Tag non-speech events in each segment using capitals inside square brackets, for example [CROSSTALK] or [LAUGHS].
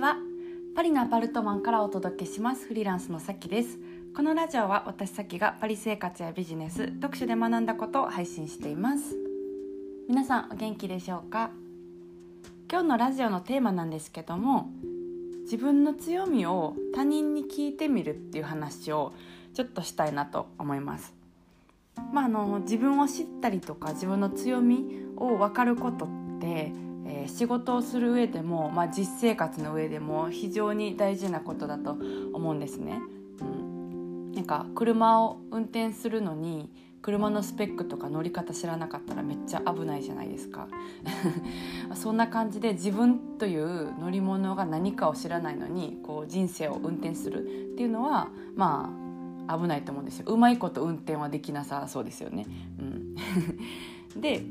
は。パリのアパルトマンからお届けします。フリーランスのさきです。このラジオは私さきがパリ生活やビジネス読書で学んだことを配信しています。皆さんお元気でしょうか？今日のラジオのテーマなんですけども自分の強みを他人に聞いてみるっていう話をちょっとしたいなと思います。まあ、あの自分を知ったりとか自分の強みを分かることってえ、仕事をする上でも、まあ、実生活の上でも非常に大事なことだと思うんですね。うん、なんか車を運転するのに車のスペックとか乗り方知らなかったらめっちゃ危ないじゃないですか [LAUGHS] そんな感じで自分という乗り物が何かを知らないのにこう人生を運転するっていうのはまあ危ないと思うんですようまいこと運転はできなさそうですよね。うん、[LAUGHS] で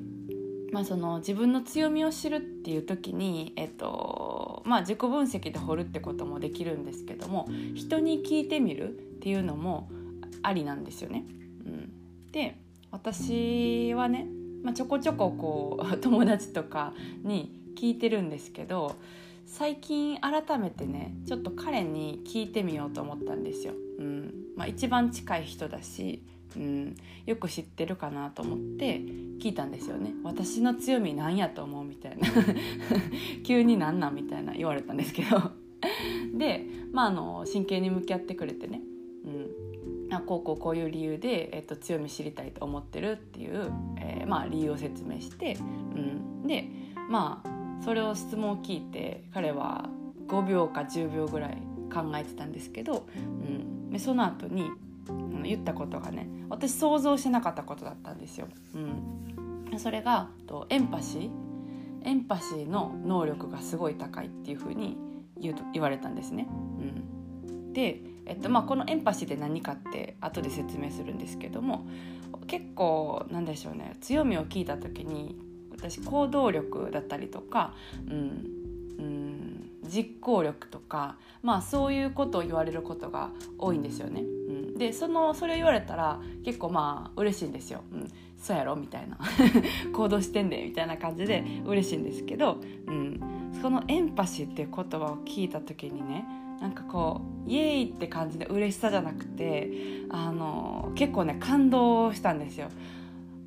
まあ、その自分の強みを知るっていう時に、えっとまあ、自己分析で掘るってこともできるんですけども人に聞いてみるっていうのもありなんですよね。うん、で私はね、まあ、ちょこちょここう [LAUGHS] 友達とかに聞いてるんですけど最近改めてねちょっと彼に聞いてみようと思ったんですよ。うんまあ、一番近い人だしうん、よく知ってるかなと思って聞いたんですよね「私の強みなんやと思う?」みたいな。[LAUGHS] 急になんなんみたいな言われたんですけど。で、まあ、あの真剣に向き合ってくれてね、うん、あこうこうこういう理由で、えっと、強み知りたいと思ってるっていう、えー、まあ、理由を説明して、うん、でまあそれを質問を聞いて彼は5秒か10秒ぐらい考えてたんですけど、うん、でその後に言ったことがね私想像してなかったことだったんですよ。うん、それがとエンパシーエンパシーの能力がすごい高いっていうふうに言うと言われたんですね。うん、で、えっとまあ、このエンパシーって何かって後で説明するんですけども結構なんでしょうね強みを聞いた時に私行動力だったりとか、うんうん、実行力とか、まあ、そういうことを言われることが多いんですよね。でそのそれを言われたら結構まあ嬉しいんですよ。うん。そうやろ？みたいな。行動してんでみたいな感じで嬉しいんですけど、うん、そのエンパシーっていう言葉を聞いた時にねなんかこうイエーイって感じで嬉しさじゃなくてあの結構ね感動したんですよ。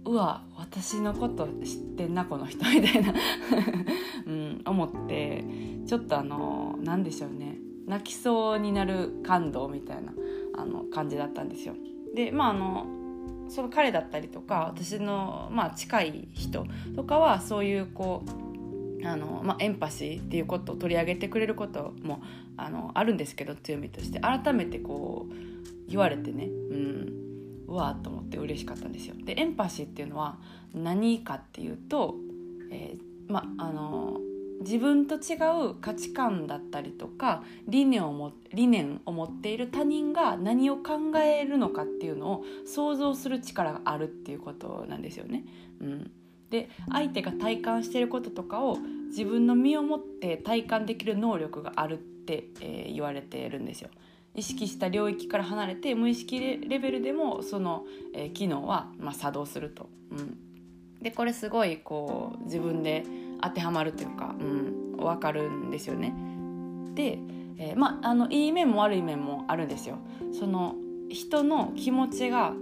うわ私のこと知ってんなこの人みたいな、[LAUGHS] うん、思ってちょっとあの何でしょうね。泣きそうになる感動みたいなあの感じだったんですよ。でまああのその彼だったりとか私の、まあ、近い人とかはそういうこうあの、まあ、エンパシーっていうことを取り上げてくれることもあのあるんですけど強みとして改めてこう言われてねうんうわーと思って嬉しかったんですよ。でエンパシーっていうのは何かっていうと、えー、まあの自分と違う価値観だったりとか理念をも理念を持っている他人が何を考えるのかっていうのを想像する力があるっていうことなんですよね。うん、で相手が体感していることとかを自分の身をもって体感できる能力があるって、えー、言われてるんですよ。意識した領域から離れて無意識レベルでもその、えー、機能は、まあ、作動すると。うん、でこれすごいこう自分で当てはまるというか、うん、分かるんですよね。で、えー、まあのいい面も悪い面もあるんですよ。その人の気持ちが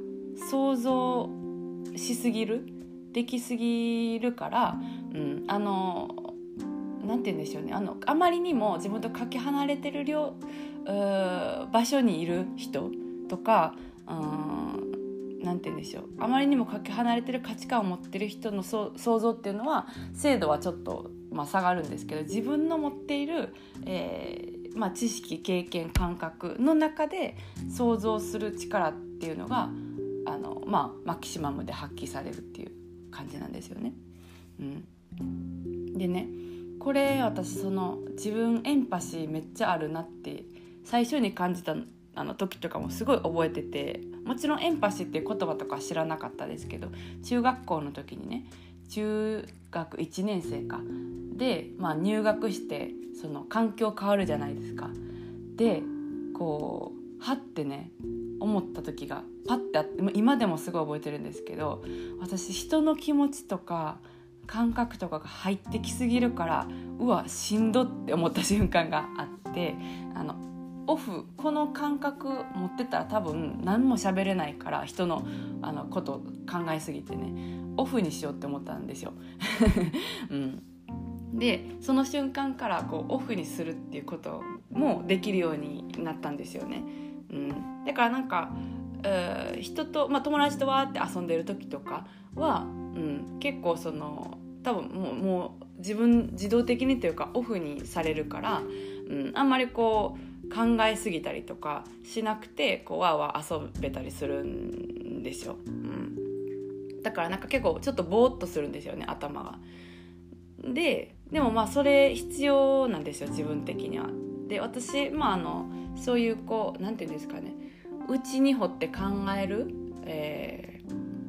想像しすぎるできすぎるから、うん、あのなんて言うんでしょうねあのあまりにも自分とかけ離れてる量場所にいる人とか、うん何て言うんでしょう。あまりにもかけ離れてる価値観を持ってる人の想像っていうのは精度はちょっと、まあ、下がるんですけど自分の持っている、えーまあ、知識経験感覚の中で想像する力っていうのがあの、まあ、マキシマムで発揮されるっていう感じなんですよね。うん、でねこれ私その自分エンパシーめっちゃあるなって最初に感じたあの時とかもすごい覚えててもちろんエンパシーっていう言葉とか知らなかったですけど中学校の時にね中学1年生かで、まあ、入学してその環境変わるじゃないですか。でこうはってね思った時がパッてあって今でもすごい覚えてるんですけど私人の気持ちとか感覚とかが入ってきすぎるからうわしんどって思った瞬間があってあのオフこの感覚持ってたら多分何も喋れないから人のあのこと考えすぎてねオフにしようって思ったんですよ。[LAUGHS] うん、でその瞬間からこうオフにするっていうこともできるようになったんですよね。うん、だからなんか人と、まあ、友達とわーって遊んでる時とかは、うん、結構その多分もうもう自分自動的にというかオフにされるから、うん、あんまりこう考えすぎたりとかしなくてこうわーわー遊べたりするんですよ。うん、だからなんか結構ちょっとぼーっとするんですよね頭が。ででもまあそれ必要なんですよ自分的には。で私まああのそういうこうなんていうんですかね内に掘って考える、え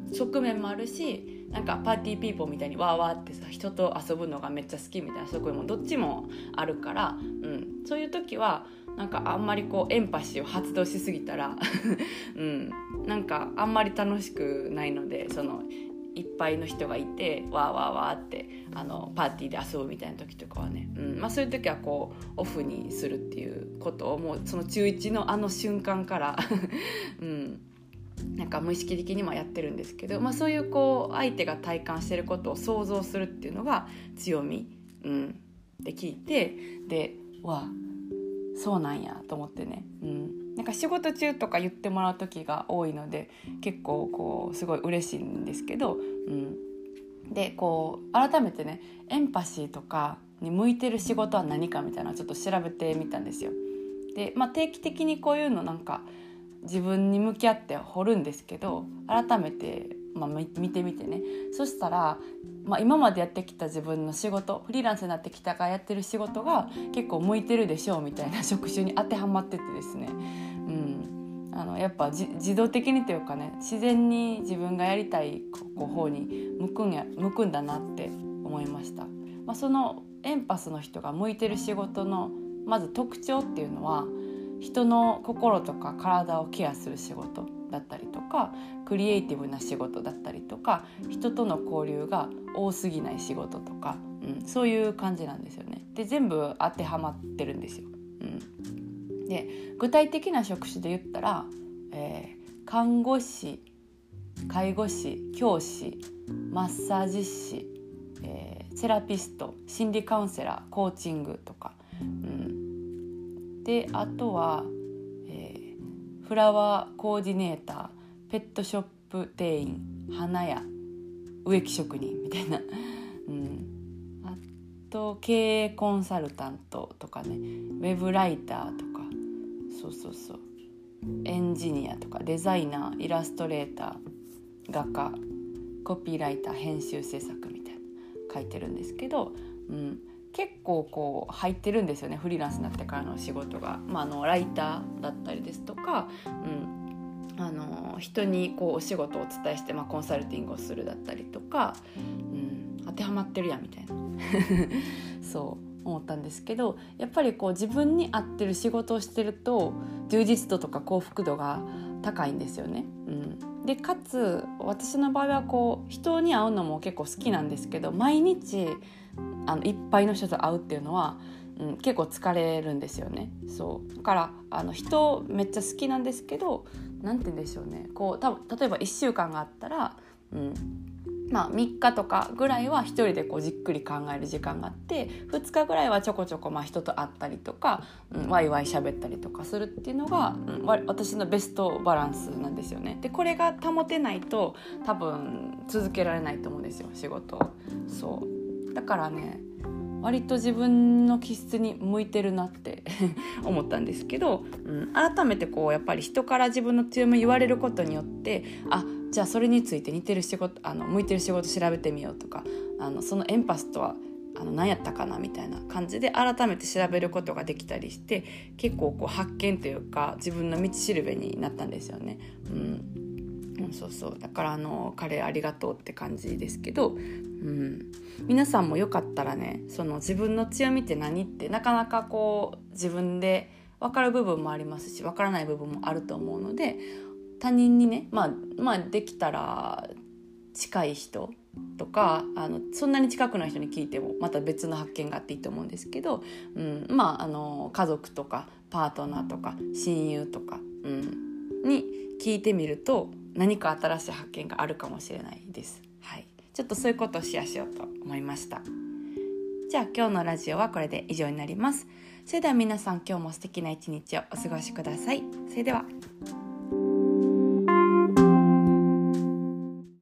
ー、側面もあるしなんかパーティーピーポーみたいにわーわーってさ人と遊ぶのがめっちゃ好きみたいな側面もどっちもあるから、うん、そういう時はなんかあんまりこうエンパシーを発動しすぎたら、[LAUGHS] うん、なんかあんまり楽しくないのでそのいっぱいの人がいてわーわーわーってあのパーティーで遊ぶみたいな時とかはね、うん。まあ、そういう時はこうオフにするっていうことをもうその中1のあの瞬間から、[LAUGHS] うん、なんか無意識的にもやってるんですけど、まあ、そういうこう相手が体感してることを想像するっていうのが強み、うん、って聞いてでわそうなんやと思ってね、うん、なんか仕事中とか言ってもらう時が多いので結構こうすごい嬉しいんですけど、うん、でこう改めてねエンパシーとかに向いてる仕事は何かみたいなちょっと調べてみたんですよ。で、まあ、定期的にこういうのなんか自分に向き合って掘るんですけど改めてまあ、見てみてね。そしたら、まあ、今までやってきた自分の仕事フリーランスになってきたからやってる仕事が結構向いてるでしょうみたいな [LAUGHS] 職種に当てはまっててですね、うん、あのやっぱ自動的にというかね自然に自分がやりたい方に向くんや向くんだなって思いました。まあ、そのエンパスの人が向いてる仕事のまず特徴っていうのは人の心とか体をケアする仕事。だったりとかクリエイティブな仕事だったりとか人との交流が多すぎない仕事とか、うん、そういう感じなんですよね。で全部当てはまってるんですよ。うん、で具体的な職種で言ったら、えー、看護師介護士教師マッサージ師、えー、セラピスト心理カウンセラーコーチングとか、うん、であとはフラワーコーディネーターペットショップ店員花屋植木職人みたいな、うん、あと経営コンサルタントとかねウェブライターとか。そうそうそう。エンジニアとかデザイナーイラストレーター画家コピーライター編集制作みたいな書いてるんですけど、うん、結構こう入ってるんですよねフリーランスになってからの仕事が、まあ、あのライターだったりですとか、うん、あの人にこうお仕事をお伝えして、まあ、コンサルティングをするだったりとか、うん、当てはまってるやんみたいな。[LAUGHS] そう思ったんですけどやっぱりこう自分に合ってる仕事をしてると充実度とか幸福度が高いんですよね。うん、でかつ私の場合はこう人に会うのも結構好きなんですけど毎日あのいっぱいの人と会うっていうのは、うん、結構疲れるんですよね。そう。だからあの人めっちゃ好きなんですけど何て言うんでしょうね。こう多分例えば1週間があったら、うんまあ、3日とかぐらいは1人でこうじっくり考える時間があって2日ぐらいはちょこちょこまあ人と会ったりとか、うん、ワイワイ喋ったりとかするっていうのが、うん、私のベストバランスなんですよね。でこれが保てないと多分続けられないと思うんですよ仕事そう。だからね割と自分の気質に向いてるなって [LAUGHS] 思ったんですけど、うん、改めてこうやっぱり人から自分の強み言われることによってあじゃあそれについて似てる仕事あの向いてる仕事調べてみようとかあのそのエンパスとはあの何やったかなみたいな感じで改めて調べることができたりして結構こう発見というか自分の道しるべになったんですよね。うんうん、そうそう。だからあの彼ありがとうって感じですけど、うん、皆さんもよかったらねその自分の強みって何ってなかなかこう自分で分かる部分もありますし分からない部分もあると思うので他人にね、まあ、まあできたら近い人とかあのそんなに近くない人に聞いてもまた別の発見があっていいと思うんですけど、うん、まああの家族とかパートナーとか親友とか、うん、に聞いてみると何か新しい発見があるかもしれないです。はい、ちょっとそういうことをシェアしようと思いました。じゃあ今日のラジオはこれで以上になります。それでは皆さん今日も素敵な一日をお過ごしください。それでは。